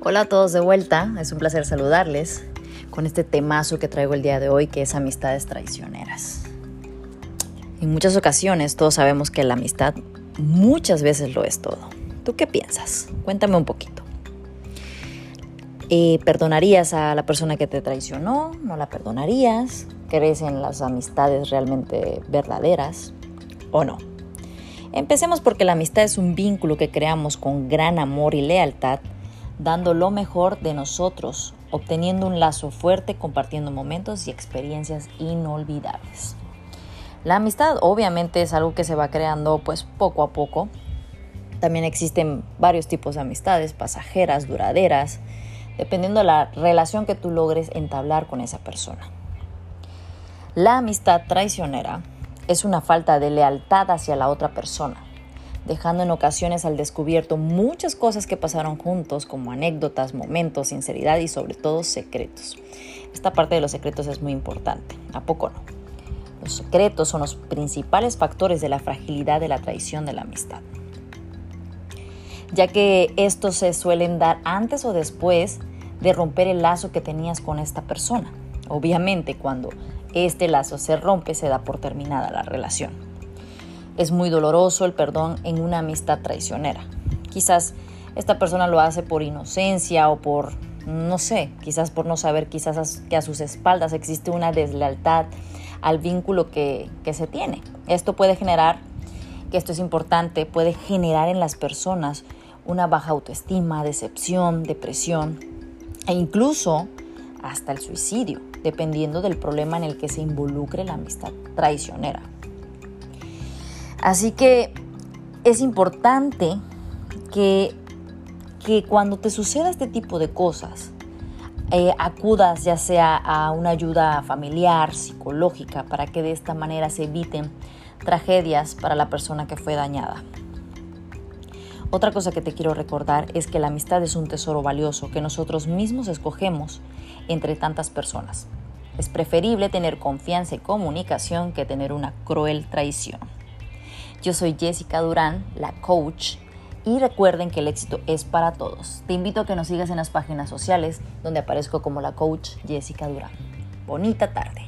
Hola a todos de vuelta, es un placer saludarles con este temazo que traigo el día de hoy que es amistades traicioneras. En muchas ocasiones todos sabemos que la amistad muchas veces lo es todo. ¿Tú qué piensas? Cuéntame un poquito. Eh, ¿Perdonarías a la persona que te traicionó? ¿No la perdonarías? ¿Crees en las amistades realmente verdaderas o no? Empecemos porque la amistad es un vínculo que creamos con gran amor y lealtad, dando lo mejor de nosotros, obteniendo un lazo fuerte, compartiendo momentos y experiencias inolvidables. La amistad obviamente es algo que se va creando pues poco a poco. También existen varios tipos de amistades, pasajeras, duraderas, dependiendo de la relación que tú logres entablar con esa persona. La amistad traicionera es una falta de lealtad hacia la otra persona, dejando en ocasiones al descubierto muchas cosas que pasaron juntos, como anécdotas, momentos, sinceridad y sobre todo secretos. Esta parte de los secretos es muy importante, ¿a poco no? Los secretos son los principales factores de la fragilidad de la traición de la amistad, ya que estos se suelen dar antes o después de romper el lazo que tenías con esta persona. Obviamente cuando este lazo se rompe, se da por terminada la relación. Es muy doloroso el perdón en una amistad traicionera. Quizás esta persona lo hace por inocencia o por, no sé, quizás por no saber, quizás que a sus espaldas existe una deslealtad al vínculo que, se tiene. Esto puede generar, que esto es importante, puede generar en las personas una baja autoestima, decepción, depresión e incluso hasta el suicidio dependiendo del problema en el que se involucre la amistad traicionera. Así que es importante que, que cuando te suceda este tipo de cosas, eh, acudas ya sea a una ayuda familiar, psicológica, para que de esta manera se eviten tragedias para la persona que fue dañada. Otra cosa que te quiero recordar es que la amistad es un tesoro valioso que nosotros mismos escogemos entre tantas personas. Es preferible tener confianza y comunicación que tener una cruel traición. Yo soy Jessica Durán, la coach, y recuerden que el éxito es para todos. Te invito a que nos sigas en las páginas sociales donde aparezco como la coach Jessica Durán. Bonita tarde.